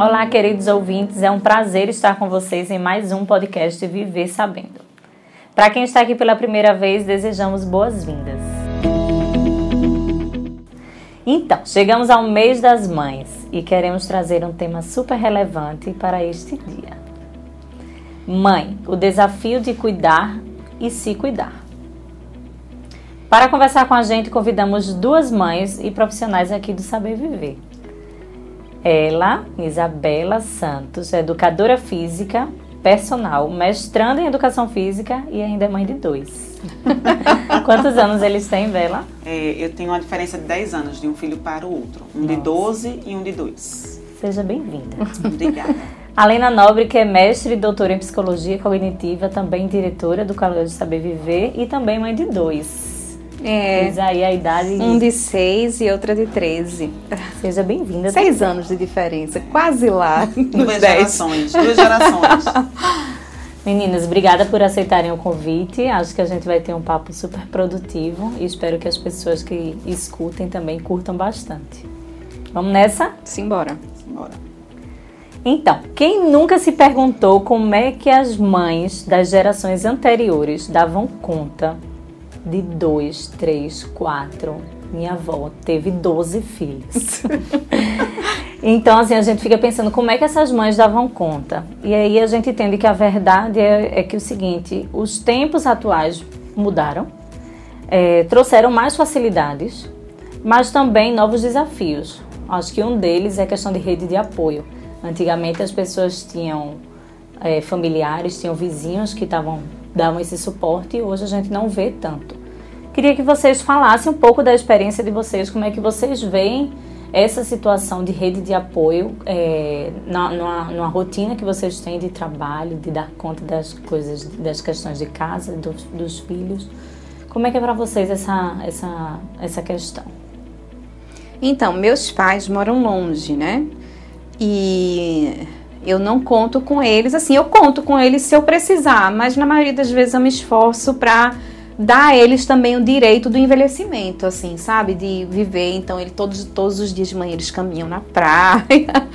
Olá, queridos ouvintes, é um prazer estar com vocês em mais um podcast Viver Sabendo. Para quem está aqui pela primeira vez, desejamos boas-vindas. Então, chegamos ao mês das mães e queremos trazer um tema super relevante para este dia. Mãe, o desafio de cuidar e se cuidar. Para conversar com a gente, convidamos duas mães e profissionais aqui do Saber Viver. Ela, Isabela Santos, educadora física, personal, mestrando em educação física e ainda é mãe de dois. Quantos anos eles têm, Bela? É, eu tenho uma diferença de 10 anos de um filho para o outro. Um Nossa. de 12 e um de 2. Seja bem-vinda. Obrigada. Alena Nobre, que é mestre e doutora em psicologia cognitiva, também diretora do Colégio Saber Viver e também mãe de dois. É. Diz aí a idade. Um de seis e outra de 13. Seja bem-vinda. Seis também. anos de diferença, quase lá. Duas gerações. Duas gerações. Meninas, obrigada por aceitarem o convite. Acho que a gente vai ter um papo super produtivo e espero que as pessoas que escutem também curtam bastante. Vamos nessa? Simbora. Simbora. Então, quem nunca se perguntou como é que as mães das gerações anteriores davam conta de dois, três, quatro. Minha avó teve 12 filhos. então, assim, a gente fica pensando como é que essas mães davam conta. E aí a gente entende que a verdade é, é que o seguinte: os tempos atuais mudaram, é, trouxeram mais facilidades, mas também novos desafios. Acho que um deles é a questão de rede de apoio. Antigamente as pessoas tinham é, familiares, tinham vizinhos que estavam davam esse suporte e hoje a gente não vê tanto. Queria que vocês falassem um pouco da experiência de vocês, como é que vocês veem essa situação de rede de apoio é, na, numa, numa, rotina que vocês têm de trabalho, de dar conta das coisas, das questões de casa, dos, dos filhos. Como é que é para vocês essa, essa, essa questão? Então, meus pais moram longe, né? E eu não conto com eles, assim, eu conto com eles se eu precisar, mas na maioria das vezes eu me esforço para dar a eles também o direito do envelhecimento, assim, sabe? De viver. Então, ele todos, todos os dias de manhã eles caminham na praia.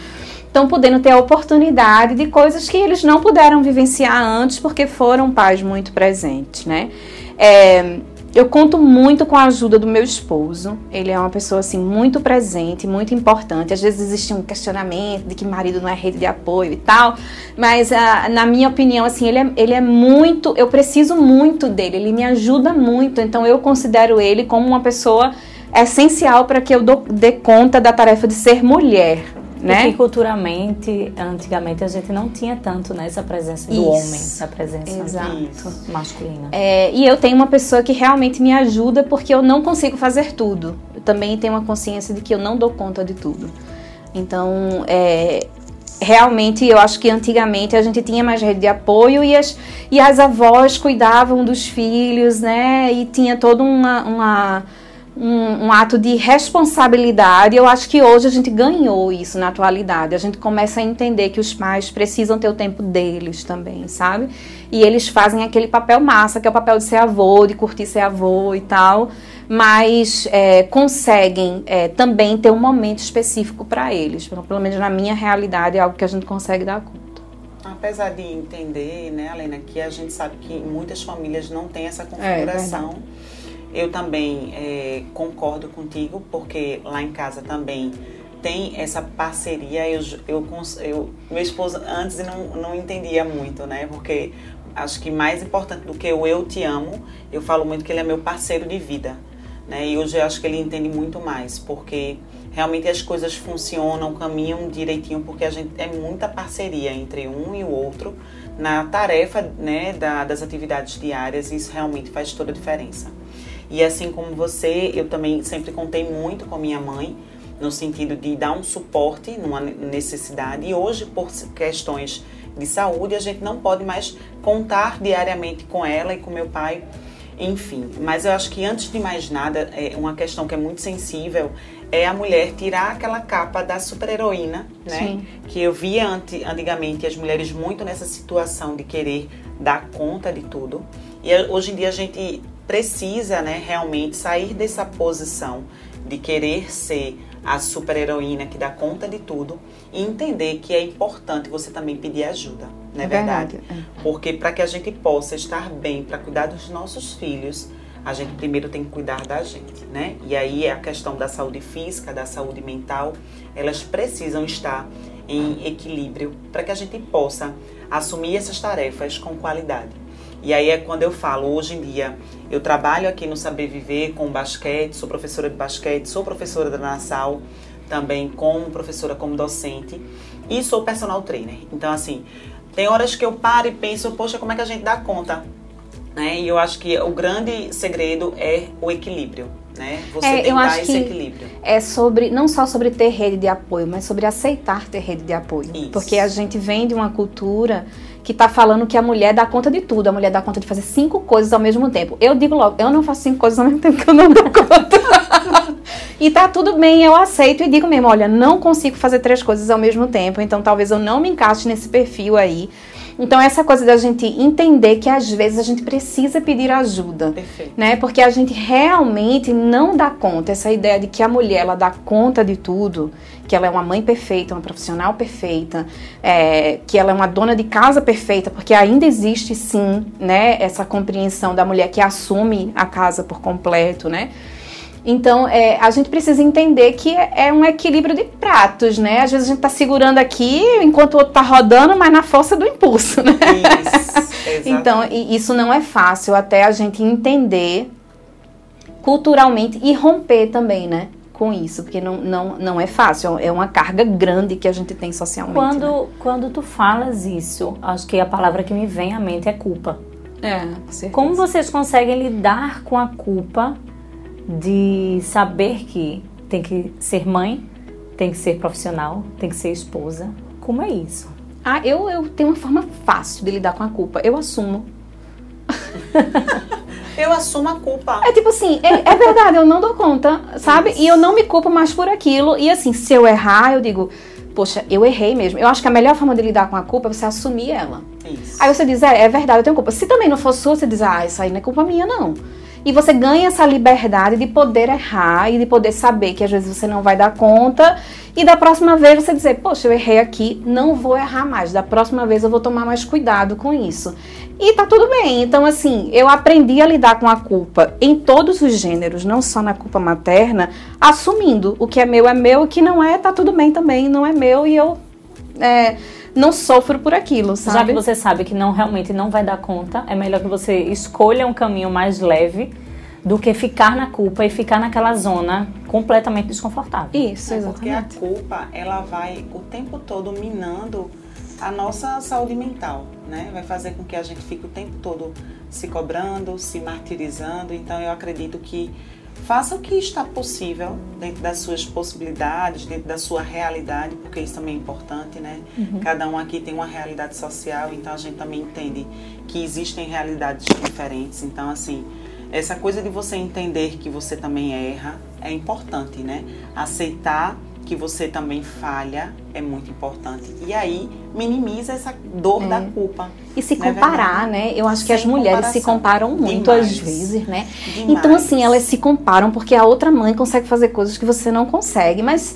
Estão podendo ter a oportunidade de coisas que eles não puderam vivenciar antes porque foram pais muito presentes, né? É, eu conto muito com a ajuda do meu esposo. Ele é uma pessoa assim muito presente, muito importante. Às vezes existe um questionamento de que marido não é rede de apoio e tal, mas uh, na minha opinião assim ele é, ele é muito. Eu preciso muito dele. Ele me ajuda muito. Então eu considero ele como uma pessoa essencial para que eu dê conta da tarefa de ser mulher né? E que culturalmente, antigamente a gente não tinha tanto nessa né, presença do Isso. homem, essa presença Exato. masculina. É, e eu tenho uma pessoa que realmente me ajuda porque eu não consigo fazer tudo. Eu também tenho uma consciência de que eu não dou conta de tudo. Então, é, realmente eu acho que antigamente a gente tinha mais rede de apoio e as, e as avós cuidavam dos filhos, né? E tinha toda uma, uma um, um, ato de responsabilidade. Eu acho que hoje a gente ganhou isso na atualidade. A gente começa a entender que os pais precisam ter o tempo deles também, sabe? E eles fazem aquele papel massa, que é o papel de ser avô, de curtir ser avô e tal, mas é, conseguem é, também ter um momento específico para eles. Pelo menos na minha realidade é algo que a gente consegue dar conta. Apesar de entender, né, Helena, que a gente sabe que muitas famílias não têm essa é, configuração. É, eu também é, concordo contigo, porque lá em casa também tem essa parceria. Eu, eu, eu, meu esposo antes não, não entendia muito, né? Porque acho que mais importante do que o eu te amo, eu falo muito que ele é meu parceiro de vida. Né? E hoje eu acho que ele entende muito mais, porque realmente as coisas funcionam, caminham direitinho, porque a gente é muita parceria entre um e o outro na tarefa né, da, das atividades diárias, e isso realmente faz toda a diferença. E assim como você, eu também sempre contei muito com minha mãe, no sentido de dar um suporte numa necessidade. E hoje, por questões de saúde, a gente não pode mais contar diariamente com ela e com meu pai. Enfim, mas eu acho que antes de mais nada, é uma questão que é muito sensível é a mulher tirar aquela capa da super-heroína, né? Sim. Que eu via antigamente as mulheres muito nessa situação de querer dar conta de tudo. E hoje em dia a gente precisa né, realmente sair dessa posição de querer ser a super-heroína que dá conta de tudo e entender que é importante você também pedir ajuda, não é, verdade? verdade? É. Porque para que a gente possa estar bem, para cuidar dos nossos filhos, a gente primeiro tem que cuidar da gente, né? E aí a questão da saúde física, da saúde mental, elas precisam estar em equilíbrio para que a gente possa assumir essas tarefas com qualidade. E aí é quando eu falo, hoje em dia, eu trabalho aqui no Saber Viver com basquete, sou professora de basquete, sou professora da Nassau, também como professora, como docente, e sou personal trainer. Então, assim, tem horas que eu paro e penso, poxa, como é que a gente dá conta né? E eu acho que o grande segredo é o equilíbrio. Né? Você é, eu acho esse equilíbrio. É sobre, não só sobre ter rede de apoio, mas sobre aceitar ter rede de apoio. Isso. Porque a gente vem de uma cultura que está falando que a mulher dá conta de tudo, a mulher dá conta de fazer cinco coisas ao mesmo tempo. Eu digo logo, eu não faço cinco coisas ao mesmo tempo que eu não dou conta. e tá tudo bem, eu aceito e digo mesmo, olha, não consigo fazer três coisas ao mesmo tempo, então talvez eu não me encaixe nesse perfil aí. Então, essa coisa da gente entender que às vezes a gente precisa pedir ajuda, Perfeito. né? Porque a gente realmente não dá conta. Essa ideia de que a mulher ela dá conta de tudo, que ela é uma mãe perfeita, uma profissional perfeita, é, que ela é uma dona de casa perfeita, porque ainda existe sim, né? Essa compreensão da mulher que assume a casa por completo, né? Então, é, a gente precisa entender que é, é um equilíbrio de pratos, né? Às vezes a gente tá segurando aqui enquanto o outro tá rodando, mas na força do impulso, né? Isso, então, isso não é fácil até a gente entender culturalmente e romper também, né? Com isso, porque não, não, não é fácil, é uma carga grande que a gente tem socialmente. Quando, né? quando tu falas isso, acho que a palavra que me vem à mente é culpa. É, com certeza. Como vocês conseguem lidar com a culpa de saber que tem que ser mãe, tem que ser profissional, tem que ser esposa. Como é isso? Ah, eu, eu tenho uma forma fácil de lidar com a culpa. Eu assumo. eu assumo a culpa. É tipo assim, é, é verdade, eu não dou conta, sabe? Isso. E eu não me culpo mais por aquilo. E assim, se eu errar, eu digo, poxa, eu errei mesmo. Eu acho que a melhor forma de lidar com a culpa é você assumir ela. Isso. Aí você diz, é, é verdade, eu tenho culpa. Se também não fosse sua, você diz, ah, isso aí não é culpa minha, não. E você ganha essa liberdade de poder errar e de poder saber que às vezes você não vai dar conta. E da próxima vez você dizer, poxa, eu errei aqui, não vou errar mais. Da próxima vez eu vou tomar mais cuidado com isso. E tá tudo bem. Então, assim, eu aprendi a lidar com a culpa em todos os gêneros, não só na culpa materna, assumindo o que é meu é meu, o que não é, tá tudo bem também, não é meu e eu. É, não sofro por aquilo, sabe? Já que você sabe que não realmente não vai dar conta, é melhor que você escolha um caminho mais leve do que ficar na culpa e ficar naquela zona completamente desconfortável. Isso, é Porque a culpa, ela vai o tempo todo minando a nossa saúde mental, né? Vai fazer com que a gente fique o tempo todo se cobrando, se martirizando. Então eu acredito que Faça o que está possível dentro das suas possibilidades, dentro da sua realidade, porque isso também é importante, né? Uhum. Cada um aqui tem uma realidade social, então a gente também entende que existem realidades diferentes. Então, assim, essa coisa de você entender que você também erra é importante, né? Aceitar que você também falha é muito importante. E aí minimiza essa dor é. da culpa. E se é comparar, é né? Eu acho Sem que as mulheres se comparam muito Demais. às vezes, né? Demais. Então, assim, elas se comparam porque a outra mãe consegue fazer coisas que você não consegue. Mas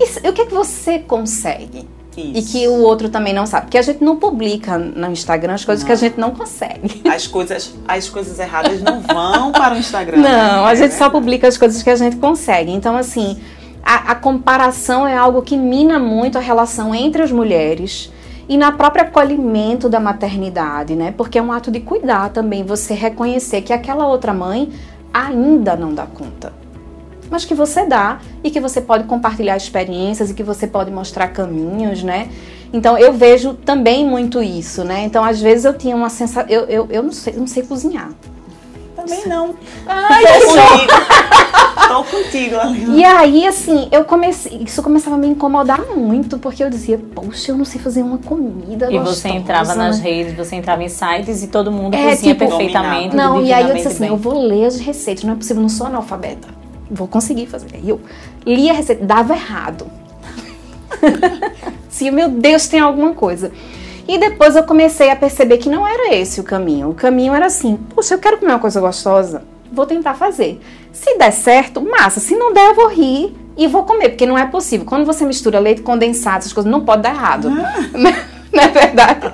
isso, o que é que você consegue? Isso. E que o outro também não sabe. Porque a gente não publica no Instagram as coisas não. que a gente não consegue. As coisas, as coisas erradas não vão para o Instagram. Não, né? a gente é só publica as coisas que a gente consegue. Então, assim, a, a comparação é algo que mina muito a relação entre as mulheres e na próprio acolhimento da maternidade, né? Porque é um ato de cuidar também você reconhecer que aquela outra mãe ainda não dá conta. Mas que você dá e que você pode compartilhar experiências e que você pode mostrar caminhos, né? Então eu vejo também muito isso, né? Então às vezes eu tinha uma sensação, eu, eu, eu não sei, eu não sei cozinhar. Também não. Ai, Tô contigo. Tô contigo, amiga. E aí, assim, eu comecei. Isso começava a me incomodar muito, porque eu dizia, poxa, eu não sei fazer uma comida. E gostosa, você entrava nas redes, você entrava em sites e todo mundo é, cozinha tipo, perfeitamente. Não, e aí eu disse assim, bem. eu vou ler as receitas, não é possível, não sou analfabeta. Vou conseguir fazer. E eu lia a receita, dava errado. Sim, meu Deus, tem alguma coisa. E depois eu comecei a perceber que não era esse o caminho. O caminho era assim: poxa, eu quero comer uma coisa gostosa, vou tentar fazer. Se der certo, massa. Se não der, eu vou rir e vou comer, porque não é possível. Quando você mistura leite condensado, essas coisas, não pode dar errado. não é verdade?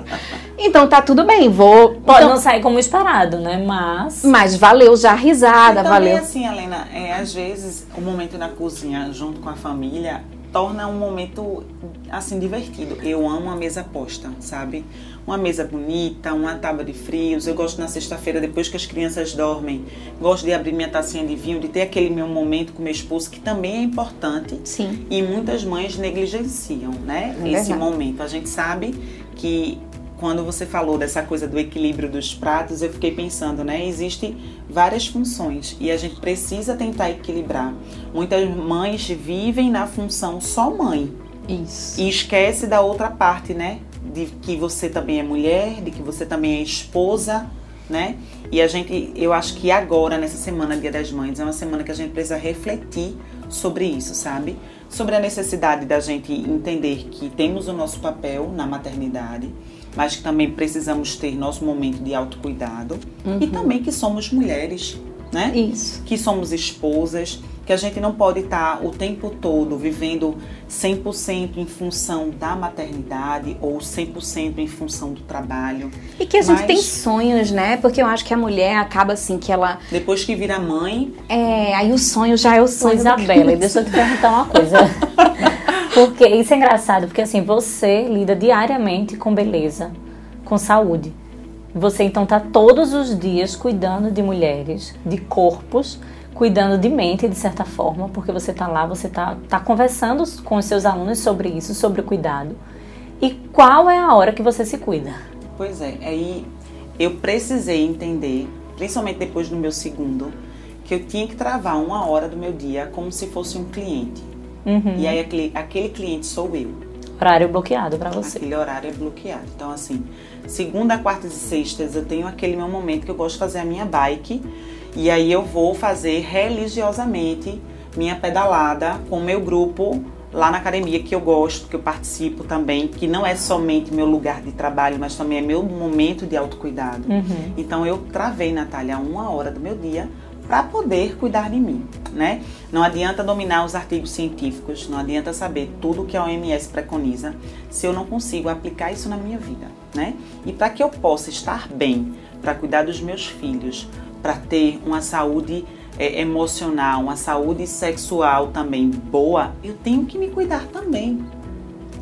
Então tá tudo bem, vou. Pode então, não sair como esperado, né? Mas. Mas valeu já a risada, e também, valeu. assim, Helena, é, às vezes o momento na cozinha junto com a família torna um momento assim divertido. Eu amo a mesa posta, sabe? Uma mesa bonita, uma tábua de frios. Eu gosto na sexta-feira, depois que as crianças dormem, gosto de abrir minha tacinha de vinho, de ter aquele meu momento com meu esposo, que também é importante. Sim. E muitas mães negligenciam, né? É esse verdade. momento. A gente sabe que quando você falou dessa coisa do equilíbrio dos pratos, eu fiquei pensando, né? Existem várias funções e a gente precisa tentar equilibrar. Muitas mães vivem na função só mãe. Isso. E esquece da outra parte, né? De que você também é mulher, de que você também é esposa, né? E a gente, eu acho que agora, nessa semana, Dia das Mães, é uma semana que a gente precisa refletir sobre isso, sabe? Sobre a necessidade da gente entender que temos o nosso papel na maternidade mas que também precisamos ter nosso momento de autocuidado uhum. e também que somos mulheres, né? Isso. Que somos esposas, que a gente não pode estar o tempo todo vivendo 100% em função da maternidade ou 100% em função do trabalho. E que a gente Mas, tem sonhos, né? Porque eu acho que a mulher acaba assim que ela depois que vira mãe, é, aí o sonho já é o sonho. Isabela, e deixa eu te perguntar uma coisa. Porque isso é engraçado, porque assim, você lida diariamente com beleza, com saúde. Você então está todos os dias cuidando de mulheres, de corpos, cuidando de mente de certa forma, porque você está lá, você está tá conversando com os seus alunos sobre isso, sobre o cuidado. E qual é a hora que você se cuida? Pois é, aí eu precisei entender, principalmente depois do meu segundo, que eu tinha que travar uma hora do meu dia como se fosse um cliente. Uhum. E aí aquele, aquele cliente sou eu. Horário bloqueado para você. Aquele horário é bloqueado. Então, assim, segunda, quartas e sextas eu tenho aquele meu momento que eu gosto de fazer a minha bike. E aí eu vou fazer religiosamente minha pedalada com o meu grupo lá na academia que eu gosto, que eu participo também, que não é somente meu lugar de trabalho, mas também é meu momento de autocuidado. Uhum. Então eu travei, Natália, uma hora do meu dia para poder cuidar de mim, né? Não adianta dominar os artigos científicos, não adianta saber tudo que a OMS preconiza se eu não consigo aplicar isso na minha vida, né? E para que eu possa estar bem, para cuidar dos meus filhos, para ter uma saúde é, emocional, uma saúde sexual também boa, eu tenho que me cuidar também.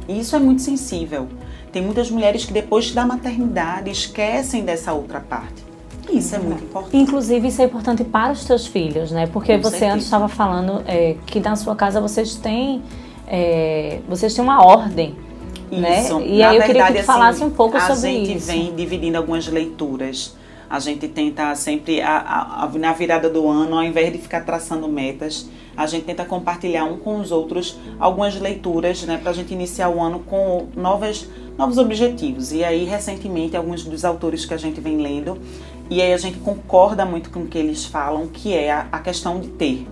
E isso é muito sensível. Tem muitas mulheres que depois da maternidade esquecem dessa outra parte. Isso é muito importante. Inclusive, isso é importante para os teus filhos, né? Porque Com você certeza. antes estava falando é, que na sua casa vocês têm, é, vocês têm uma ordem. Né? Isso. Né? E na aí eu queria que tu assim, falasse um pouco sobre isso. A gente vem dividindo algumas leituras. A gente tenta sempre, a, a, a, na virada do ano, ao invés de ficar traçando metas, a gente tenta compartilhar um com os outros algumas leituras, né, para a gente iniciar o ano com novas, novos objetivos. E aí, recentemente, alguns dos autores que a gente vem lendo, e aí a gente concorda muito com o que eles falam, que é a, a questão de ter.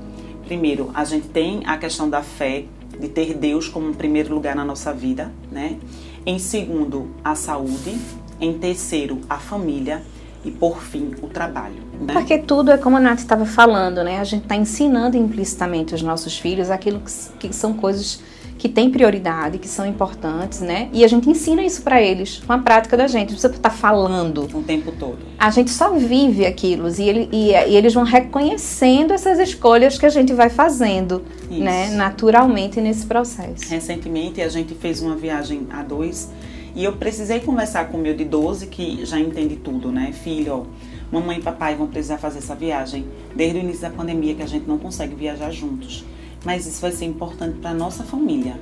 Primeiro, a gente tem a questão da fé, de ter Deus como primeiro lugar na nossa vida, né? Em segundo, a saúde. Em terceiro, a família e por fim o trabalho. Né? Porque tudo é como a Nath estava falando, né? A gente está ensinando implicitamente aos nossos filhos aquilo que, que são coisas que têm prioridade, que são importantes, né? E a gente ensina isso para eles com a prática da gente. Você está falando o tempo todo. A gente só vive aquilo e, ele, e, e, eles vão reconhecendo essas escolhas que a gente vai fazendo, isso. né? Naturalmente nesse processo. Recentemente a gente fez uma viagem a dois e eu precisei conversar com o meu de 12 que já entende tudo, né? Filho, ó, mamãe e papai vão precisar fazer essa viagem desde o início da pandemia que a gente não consegue viajar juntos mas isso vai ser importante para nossa família,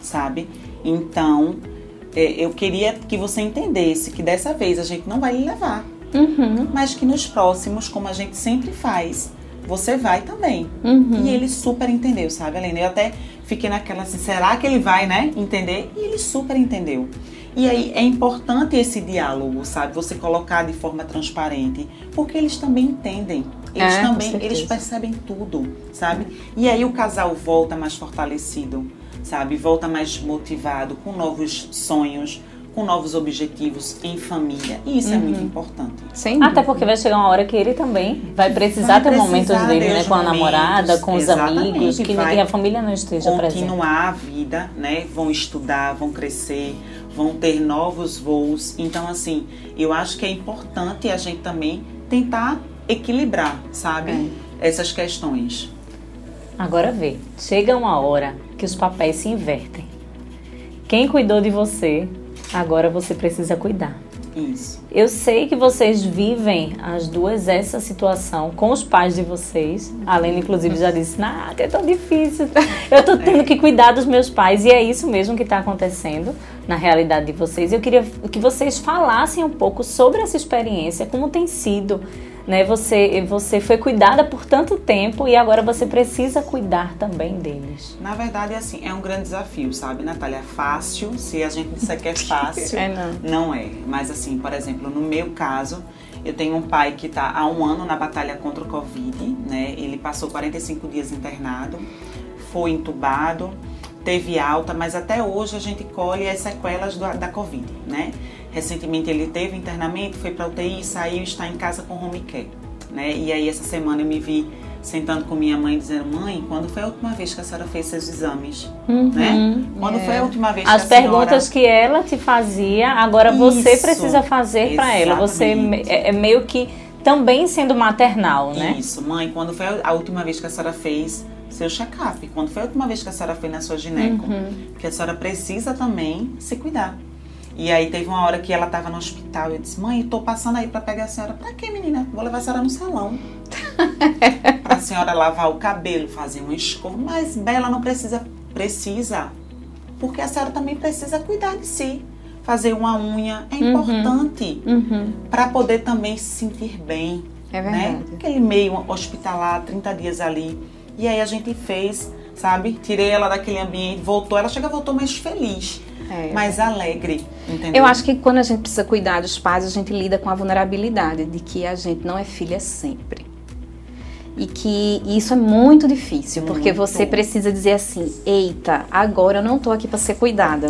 sabe? Então, é, eu queria que você entendesse que dessa vez a gente não vai lhe levar, uhum. mas que nos próximos, como a gente sempre faz, você vai também. Uhum. E ele super entendeu, sabe, Helena? Eu até fiquei naquela assim, será que ele vai, né, entender? E ele super entendeu. E aí é importante esse diálogo, sabe? Você colocar de forma transparente, porque eles também entendem. Eles é, também, eles percebem tudo, sabe? E aí o casal volta mais fortalecido, sabe? Volta mais motivado, com novos sonhos, com novos objetivos em família. E isso uhum. é muito importante. Sim. Até porque vai chegar uma hora que ele também vai precisar vai ter momentos dele, né? Com a namorada, com os amigos, que, que, a família não esteja continuar presente. Continuar a vida, né? Vão estudar, vão crescer, vão ter novos voos. Então, assim, eu acho que é importante a gente também tentar equilibrar, sabe? É. Essas questões. Agora vê, chega uma hora que os papéis se invertem. Quem cuidou de você, agora você precisa cuidar. Isso. Eu sei que vocês vivem as duas essa situação com os pais de vocês. A Lena, inclusive, já disse: Nada, é tão difícil. Eu tô tendo que cuidar dos meus pais. E é isso mesmo que está acontecendo na realidade de vocês. Eu queria que vocês falassem um pouco sobre essa experiência, como tem sido né? Você, você foi cuidada por tanto tempo e agora você precisa cuidar também deles. Na verdade, assim, é um grande desafio, sabe, Natália? Fácil, se a gente disser que é fácil, é, não. não é. Mas, assim, por exemplo, no meu caso, eu tenho um pai que está há um ano na batalha contra o Covid, né? Ele passou 45 dias internado, foi entubado, teve alta, mas até hoje a gente colhe as sequelas do, da Covid, né? Recentemente ele teve internamento, foi para UTI, saiu, está em casa com home care, né? E aí essa semana eu me vi sentando com minha mãe dizendo: "Mãe, quando foi a última vez que a senhora fez seus exames?", uhum, né? Quando é. foi a última vez As que a perguntas senhora... que ela te fazia, agora Isso, você precisa fazer para ela. Você é, é meio que também sendo maternal, né? Isso, mãe, quando foi a última vez que a senhora fez seu check-up? Quando foi a última vez que a senhora foi na sua gineco? Uhum. Porque a senhora precisa também se cuidar. E aí teve uma hora que ela tava no hospital e eu disse, mãe, tô passando aí para pegar a senhora. Pra quê, menina? Vou levar a senhora no salão. pra senhora lavar o cabelo, fazer uma escova. Mas Bela não precisa. Precisa. Porque a senhora também precisa cuidar de si. Fazer uma unha é uhum. importante. Uhum. para poder também se sentir bem. É né? verdade. Né? Aquele meio hospitalar, 30 dias ali. E aí a gente fez, sabe? Tirei ela daquele ambiente, voltou. Ela chega, voltou mais feliz é. mais alegre. Entendeu? Eu acho que quando a gente precisa cuidar dos pais, a gente lida com a vulnerabilidade de que a gente não é filha sempre. E que isso é muito difícil, muito. porque você precisa dizer assim: eita, agora eu não estou aqui para ser cuidada.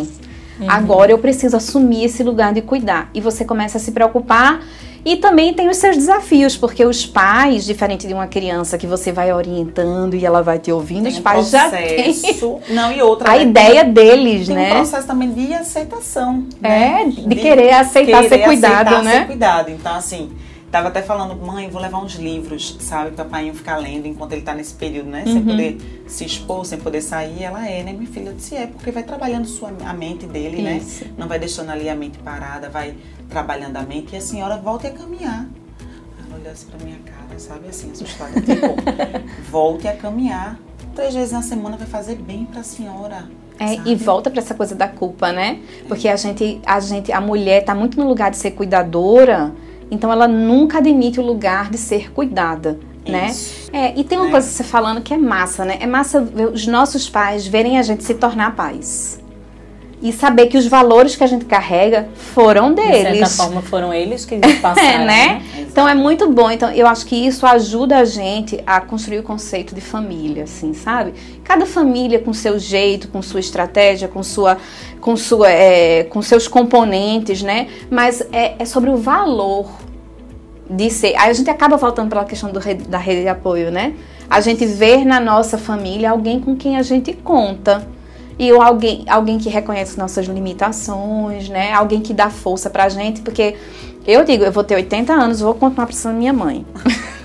Uhum. Agora eu preciso assumir esse lugar de cuidar. E você começa a se preocupar e também tem os seus desafios, porque os pais, diferente de uma criança que você vai orientando e ela vai te ouvindo, tem os pais processo. já têm não e outra a né? ideia deles, tem né? Tem um processo também de aceitação, é, né? de, de, querer aceitar querer ser cuidado, aceitar né? Ser cuidado. Então assim, Tava até falando, mãe, vou levar uns livros, sabe? Pra pai ficar lendo enquanto ele tá nesse período, né? Uhum. Sem poder se expor, sem poder sair. Ela é, né, minha filha? Eu disse, é, porque vai trabalhando sua, a mente dele, né? Isso. né? Não vai deixando ali a mente parada, vai trabalhando a mente e a senhora volta a caminhar. Ela olhou assim pra minha cara, sabe? Assim, assustada. Tipo, volte a caminhar. Três vezes na semana vai fazer bem pra senhora. É, e volta para essa coisa da culpa, né? Porque a gente, a gente, a mulher tá muito no lugar de ser cuidadora então ela nunca admite o lugar de ser cuidada. Né? É, e tem uma é. coisa que você falando que é massa, né? É massa ver os nossos pais verem a gente se tornar pais. E saber que os valores que a gente carrega foram deles. De certa forma, foram eles que passaram. é, né? né? Então é muito bom. Então eu acho que isso ajuda a gente a construir o conceito de família, assim, sabe? Cada família com seu jeito, com sua estratégia, com sua com, sua, é, com seus componentes, né? Mas é, é, sobre o valor de ser. Aí a gente acaba voltando para a questão do, da rede de apoio, né? A gente ver na nossa família alguém com quem a gente conta. E alguém, alguém que reconhece nossas limitações, né? Alguém que dá força pra gente, porque eu digo, eu vou ter 80 anos, vou continuar precisando da minha mãe.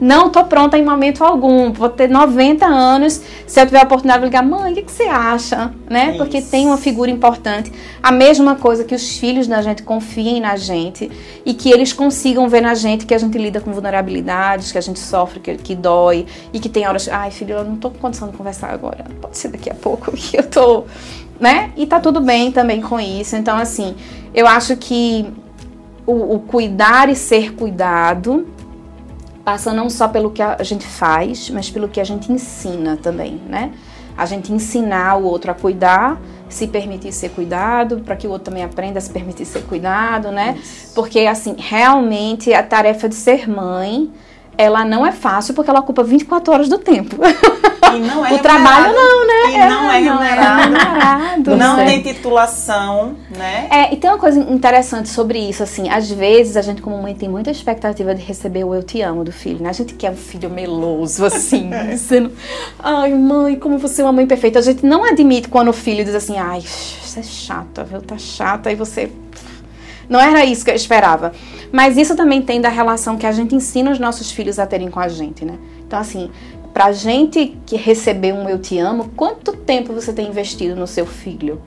Não tô pronta em momento algum. Vou ter 90 anos. Se eu tiver a oportunidade de ligar, mãe, o que, que você acha? Né? Isso. Porque tem uma figura importante. A mesma coisa que os filhos da gente confiem na gente e que eles consigam ver na gente que a gente lida com vulnerabilidades, que a gente sofre, que, que dói e que tem horas. Ai, filho, eu não tô com condição de conversar agora. Pode ser daqui a pouco que eu tô. Né? E tá tudo bem também com isso. Então, assim, eu acho que o, o cuidar e ser cuidado passa não só pelo que a gente faz, mas pelo que a gente ensina também, né? A gente ensinar o outro a cuidar, se permitir ser cuidado, para que o outro também aprenda a se permitir ser cuidado, né? Isso. Porque, assim, realmente a tarefa de ser mãe, ela não é fácil porque ela ocupa 24 horas do tempo. E não é o trabalho não, né? e é, não é remunerado. Não, é remunerado, não tem titulação, né? É, e tem uma coisa interessante sobre isso, assim, às vezes a gente como mãe tem muita expectativa de receber o eu te amo do filho, né? A gente quer um filho meloso, assim, dizendo, ai mãe, como você é uma mãe perfeita. A gente não admite quando o filho diz assim, ai, você é chata, viu? Tá chata, e você não era isso que eu esperava. Mas isso também tem da relação que a gente ensina os nossos filhos a terem com a gente, né? Então, assim, pra gente que receber um eu te amo, quanto tempo você tem investido no seu filho?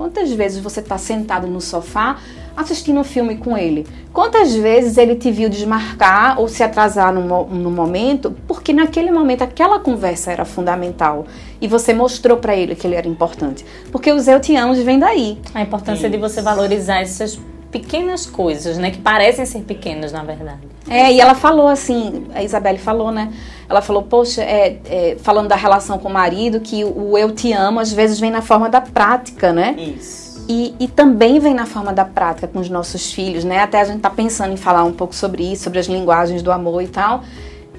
Quantas vezes você está sentado no sofá assistindo um filme com ele? Quantas vezes ele te viu desmarcar ou se atrasar no, no momento porque naquele momento aquela conversa era fundamental e você mostrou para ele que ele era importante? Porque os eu te amo vem daí. A importância Isso. de você valorizar essas pequenas coisas, né? Que parecem ser pequenas, na verdade. É, e ela falou assim, a Isabelle falou, né? Ela falou, poxa, é, é, falando da relação com o marido, que o eu te amo às vezes vem na forma da prática, né? Isso. E, e também vem na forma da prática com os nossos filhos, né? Até a gente tá pensando em falar um pouco sobre isso, sobre as linguagens do amor e tal.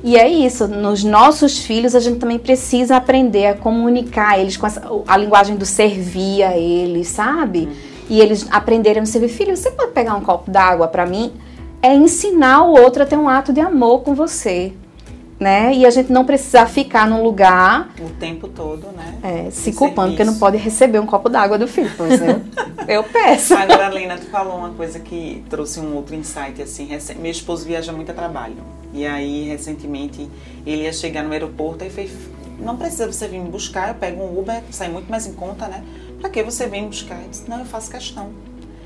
E é isso, nos nossos filhos a gente também precisa aprender a comunicar eles com essa, a linguagem do servir a eles, sabe? Uhum e eles aprenderem a servir, filho, você pode pegar um copo d'água para mim? É ensinar o outro a ter um ato de amor com você. Né? E a gente não precisa ficar num lugar o tempo todo, né? É, se culpando serviço. que não pode receber um copo d'água do filho, por exemplo. eu peço. Agora, Lena, tu falou uma coisa que trouxe um outro insight assim. Meu esposo viaja muito a trabalho. E aí, recentemente, ele ia chegar no aeroporto e fez não precisa você vir me buscar, eu pego um Uber, sai muito mais em conta, né? Para que você vem buscar? Eu disse, não, eu faço questão.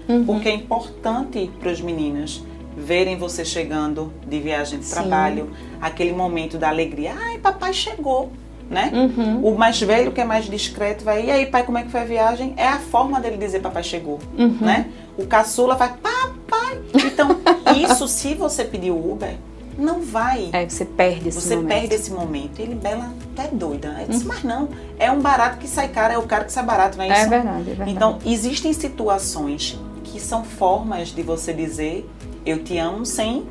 Uhum. Porque é importante para os meninos verem você chegando de viagem de Sim. trabalho, aquele momento da alegria. Ai, papai chegou, né? Uhum. O mais velho, que é mais discreto, vai, e aí, pai, como é que foi a viagem? É a forma dele dizer papai chegou, uhum. né? O caçula vai, papai. Então, isso, se você pedir o Uber, não vai. É, você perde esse você momento. Você perde esse momento. Ele, Bela, até doida. Eu disse, uhum. mas não, é um barato que sai caro, é o cara que sai barato, não é, é isso? É verdade, é verdade. Então, existem situações que são formas de você dizer eu te amo sem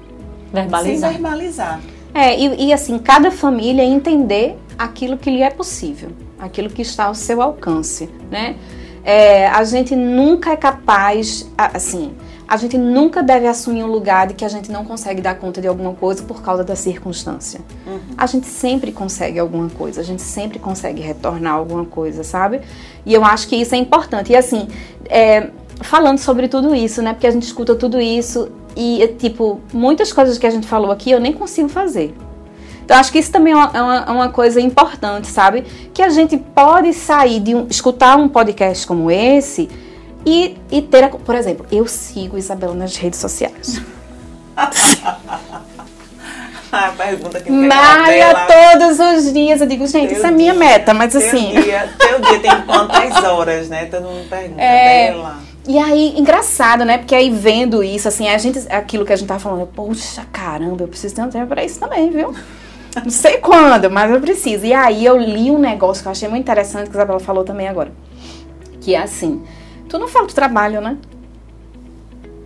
verbalizar. Sem verbalizar. É, e, e assim, cada família entender aquilo que lhe é possível, aquilo que está ao seu alcance, né? É, a gente nunca é capaz, assim, a gente nunca deve assumir um lugar de que a gente não consegue dar conta de alguma coisa por causa da circunstância. Uhum. A gente sempre consegue alguma coisa, a gente sempre consegue retornar alguma coisa, sabe? E eu acho que isso é importante. E assim, é, falando sobre tudo isso, né? Porque a gente escuta tudo isso e, tipo, muitas coisas que a gente falou aqui eu nem consigo fazer. Então, acho que isso também é uma, é é uma, coisa importante, sabe? Que a gente pode sair de um, escutar um podcast como esse e, e ter, a, por exemplo, eu sigo Isabela nas redes sociais. a pergunta que todos os dias. Eu digo, gente, teu isso é minha meta, mas teu assim. Dia, teu dia tem quantas horas, né? Todo mundo pergunta é, dela. E aí, engraçado, né? Porque aí vendo isso, assim, a gente, aquilo que a gente tava falando, poxa, caramba, eu preciso ter um tempo pra isso também, viu? Não sei quando, mas eu preciso. E aí eu li um negócio que eu achei muito interessante, que a Isabela falou também agora. Que é assim, Tu não falta trabalho, né?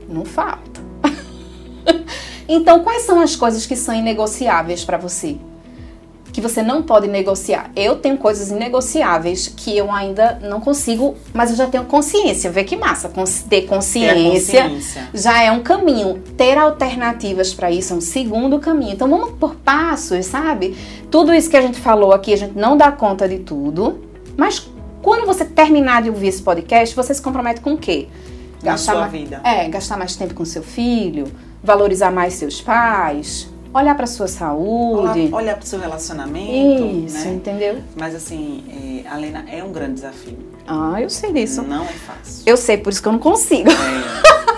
Não falta. então, quais são as coisas que são inegociáveis para você? Que você não pode negociar. Eu tenho coisas inegociáveis que eu ainda não consigo, mas eu já tenho consciência. Vê que massa. Ter consciência, consciência. já é um caminho. Ter alternativas para isso é um segundo caminho. Então, vamos por passos, sabe? Tudo isso que a gente falou aqui, a gente não dá conta de tudo, mas quando você terminar de ouvir esse podcast, você se compromete com o quê? Gastar Na sua vida. É, gastar mais tempo com seu filho, valorizar mais seus pais, olhar para sua saúde. Olhar, olhar para o seu relacionamento. Isso, né? entendeu? Mas assim, é, Alena, é um grande desafio. Ah, eu sei disso. Não é fácil. Eu sei, por isso que eu não consigo.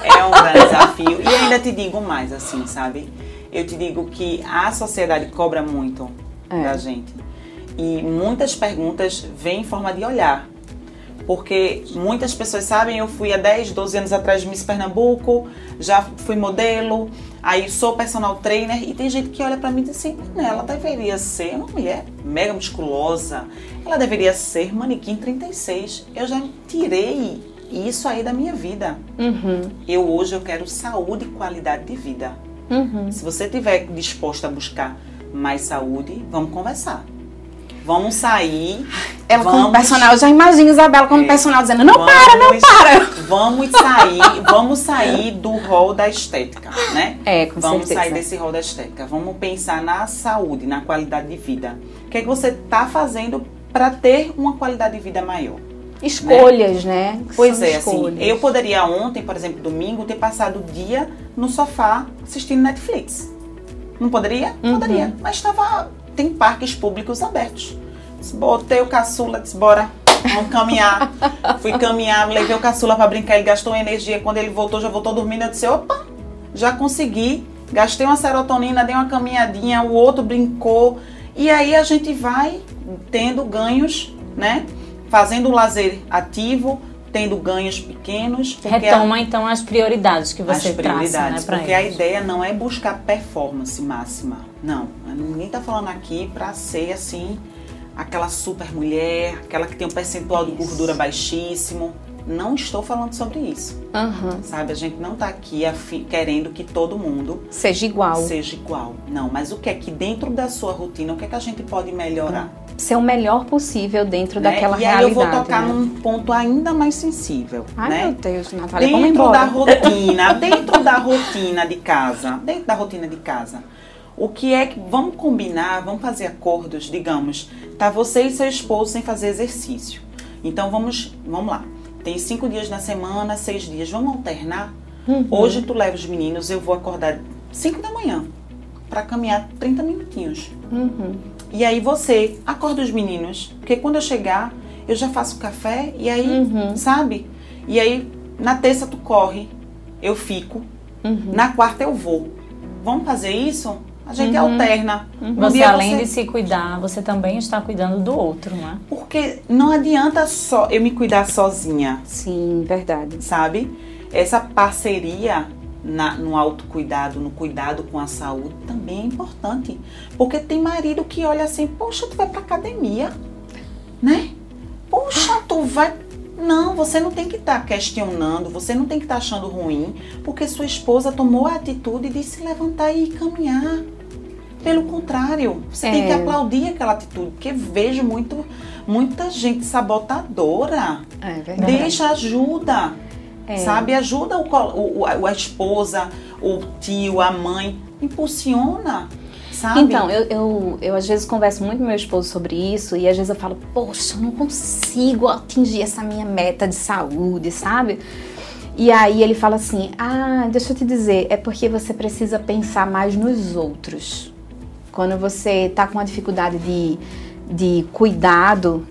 É, é um grande desafio. E ainda te digo mais, assim, sabe? Eu te digo que a sociedade cobra muito é. da gente e muitas perguntas vêm em forma de olhar. Porque muitas pessoas sabem, eu fui há 10, 12 anos atrás de Miss Pernambuco, já fui modelo, aí sou personal trainer e tem gente que olha para mim e diz assim, ela deveria ser uma mulher mega musculosa, ela deveria ser manequim 36. Eu já tirei isso aí da minha vida. Uhum. Eu hoje eu quero saúde e qualidade de vida. Uhum. Se você estiver disposta a buscar mais saúde, vamos conversar. Vamos sair ela vamos, como personal, eu já imagino Isabela como é, personal dizendo, não vamos, para, não para. Vamos sair, vamos sair do rol da estética, né? É, com Vamos certeza. sair desse rol da estética. Vamos pensar na saúde, na qualidade de vida. O que é que você está fazendo para ter uma qualidade de vida maior? Escolhas, né? né? Pois São é, assim, escolhas. assim, eu poderia ontem, por exemplo, domingo, ter passado o dia no sofá assistindo Netflix. Não poderia? Uhum. Poderia. Mas estava. Tem parques públicos abertos. Botei o caçula, disse, bora, vamos caminhar. Fui caminhar, levei o caçula para brincar, ele gastou energia. Quando ele voltou, já voltou dormindo. Eu disse, opa, já consegui. Gastei uma serotonina, dei uma caminhadinha, o outro brincou. E aí a gente vai tendo ganhos, né? Fazendo o lazer ativo, tendo ganhos pequenos. Retoma a, então as prioridades que você as prioridades, traça, né, Porque eles. a ideia não é buscar performance máxima. Não, ninguém está falando aqui para ser assim aquela super mulher, aquela que tem um percentual isso. de gordura baixíssimo. Não estou falando sobre isso. Uhum. Sabe, a gente não está aqui querendo que todo mundo seja igual. Seja igual. Não, mas o que é que dentro da sua rotina, o que é que a gente pode melhorar? Ser o melhor possível dentro né? daquela e realidade. E aí eu vou tocar né? num ponto ainda mais sensível. Ai, né? meu Deus, Natália, dentro da rotina, dentro da rotina de casa, dentro da rotina de casa. O que é que vamos combinar, vamos fazer acordos, digamos, tá você e seu esposo sem fazer exercício. Então vamos, vamos lá. Tem cinco dias na semana, seis dias. Vamos alternar. Uhum. Hoje tu leva os meninos, eu vou acordar cinco da manhã para caminhar 30 minutinhos. Uhum. E aí você acorda os meninos, porque quando eu chegar eu já faço café e aí, uhum. sabe? E aí na terça tu corre, eu fico. Uhum. Na quarta eu vou. Vamos fazer isso? A gente uhum. alterna. Uhum. Você, além você... de se cuidar, você também está cuidando do outro, não é? Porque não adianta só eu me cuidar sozinha. Sim, verdade. Sabe? Essa parceria na, no autocuidado, no cuidado com a saúde, também é importante. Porque tem marido que olha assim, poxa, tu vai pra academia, né? Poxa, tu vai não, você não tem que estar tá questionando, você não tem que estar tá achando ruim, porque sua esposa tomou a atitude de se levantar e caminhar. Pelo contrário, você é. tem que é. aplaudir aquela atitude, porque vejo muito, muita gente sabotadora. É verdade. Deixa ajuda. É. Sabe? Ajuda o, o, a esposa, o tio, a mãe. Impulsiona. Sabe? Então, eu, eu, eu às vezes converso muito com meu esposo sobre isso e às vezes eu falo, poxa, eu não consigo atingir essa minha meta de saúde, sabe? E aí ele fala assim: Ah, deixa eu te dizer, é porque você precisa pensar mais nos outros. Quando você está com uma dificuldade de, de cuidado,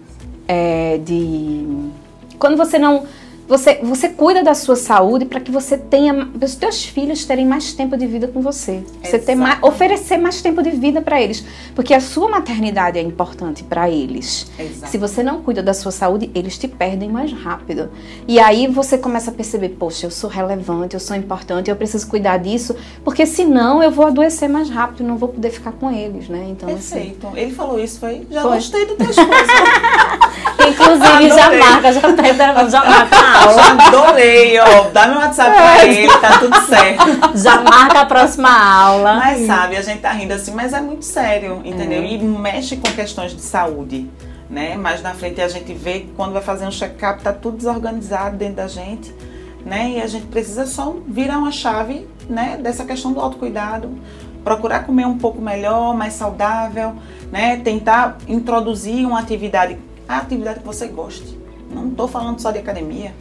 é, de. Quando você não você, você cuida da sua saúde para que você tenha, os teus filhos terem mais tempo de vida com você. Você ter mais, oferecer mais tempo de vida para eles, porque a sua maternidade é importante para eles. Exato. Se você não cuida da sua saúde, eles te perdem mais rápido. E aí você começa a perceber, poxa, eu sou relevante, eu sou importante, eu preciso cuidar disso, porque senão eu vou adoecer mais rápido, não vou poder ficar com eles, né? Então, assim, Perfeito. Assim, Ele falou isso, foi. Já foi. gostei do teu esposo. Inclusive, já marca, já tá já marca aula. Adorei, ó. Dá meu WhatsApp pra é. ele, tá tudo certo. Já marca a próxima aula. Mas sabe, a gente tá rindo assim, mas é muito sério, entendeu? É. E mexe com questões de saúde. Né? Mais na frente a gente vê que quando vai fazer um check-up tá tudo desorganizado dentro da gente, né? E a gente precisa só virar uma chave, né? Dessa questão do autocuidado, procurar comer um pouco melhor, mais saudável, né? Tentar introduzir uma atividade, a atividade que você goste. Não estou falando só de academia.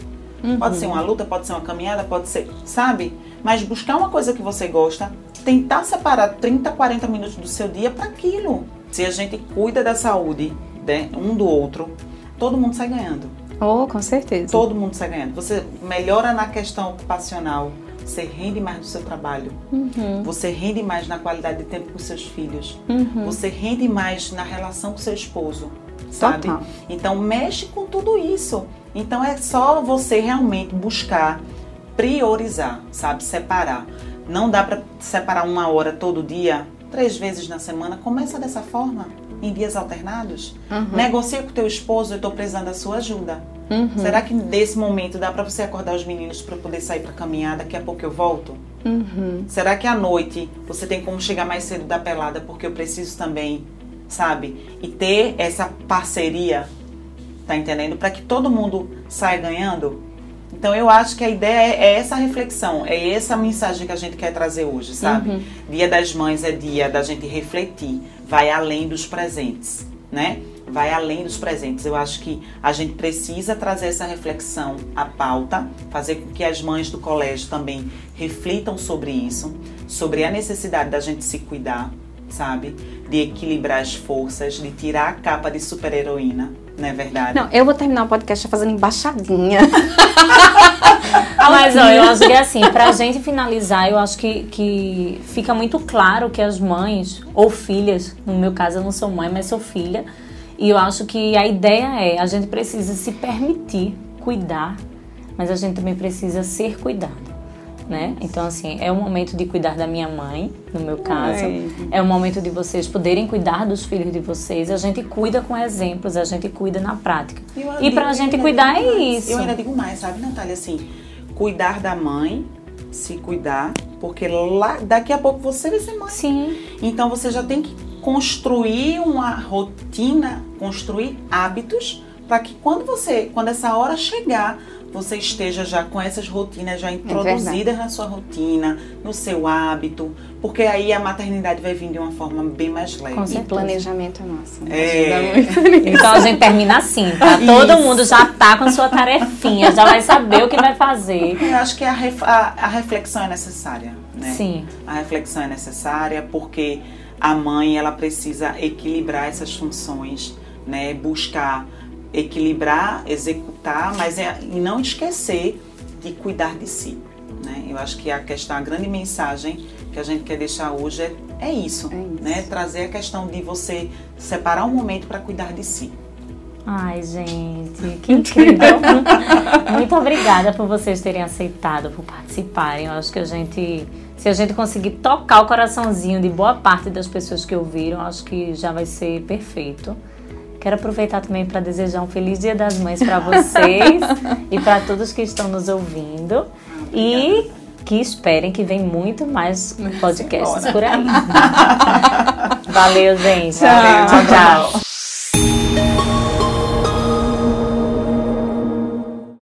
Uhum. Pode ser uma luta, pode ser uma caminhada, pode ser, sabe? Mas buscar uma coisa que você gosta, tentar separar 30, 40 minutos do seu dia para aquilo. Se a gente cuida da saúde né, um do outro, todo mundo sai ganhando. Oh, com certeza. Todo mundo sai ganhando. Você melhora na questão ocupacional, você rende mais no seu trabalho, uhum. você rende mais na qualidade de tempo com seus filhos, uhum. você rende mais na relação com seu esposo, sabe? Total. Então mexe com tudo isso. Então é só você realmente buscar priorizar, sabe? Separar. Não dá para separar uma hora todo dia, três vezes na semana. Começa dessa forma, em dias alternados. Uhum. Negocia com teu esposo, eu estou precisando da sua ajuda. Uhum. Será que nesse momento dá para você acordar os meninos para poder sair para caminhar? Daqui a pouco eu volto? Uhum. Será que à noite você tem como chegar mais cedo da pelada porque eu preciso também, sabe? E ter essa parceria tá entendendo? Para que todo mundo saia ganhando. Então eu acho que a ideia é, é, essa reflexão, é essa mensagem que a gente quer trazer hoje, sabe? Uhum. Dia das Mães é dia da gente refletir, vai além dos presentes, né? Vai além dos presentes. Eu acho que a gente precisa trazer essa reflexão à pauta, fazer com que as mães do colégio também reflitam sobre isso, sobre a necessidade da gente se cuidar, sabe? De equilibrar as forças, de tirar a capa de super-heroína, não é verdade? Não, eu vou terminar o podcast fazendo embaixadinha. Mas ó, eu acho que é assim, pra gente finalizar, eu acho que, que fica muito claro que as mães, ou filhas, no meu caso eu não sou mãe, mas sou filha, e eu acho que a ideia é, a gente precisa se permitir cuidar, mas a gente também precisa ser cuidado né? Então, assim, é o momento de cuidar da minha mãe, no meu caso. Ai. É o momento de vocês poderem cuidar dos filhos de vocês. A gente cuida com exemplos, a gente cuida na prática. E pra gente cuidar é isso. Eu ainda digo mais, sabe, Natália? Assim, cuidar da mãe, se cuidar, porque lá, daqui a pouco você vai ser mãe. Sim. Então, você já tem que construir uma rotina, construir hábitos para que quando você, quando essa hora chegar, você esteja já com essas rotinas já é introduzidas é na sua rotina, no seu hábito, porque aí a maternidade vai vir de uma forma bem mais leve. Com certeza. E planejamento é nosso. É. Então a gente termina assim, tá? Todo mundo já tá com a sua tarefinha, já vai saber o que vai fazer. Eu acho que a, a, a reflexão é necessária, né? Sim. A reflexão é necessária porque a mãe ela precisa equilibrar essas funções, né? Buscar equilibrar, executar, mas é, e não esquecer de cuidar de si. Né? Eu acho que a questão, a grande mensagem que a gente quer deixar hoje é, é isso, é isso. Né? trazer a questão de você separar um momento para cuidar de si. Ai, gente, que incrível. Muito obrigada por vocês terem aceitado, por participarem. Eu acho que a gente, se a gente conseguir tocar o coraçãozinho de boa parte das pessoas que ouviram, acho que já vai ser perfeito. Quero aproveitar também para desejar um feliz Dia das Mães para vocês e para todos que estão nos ouvindo. e que esperem que vem muito mais podcasts por aí. Valeu, gente. Tchau, tchau. tchau.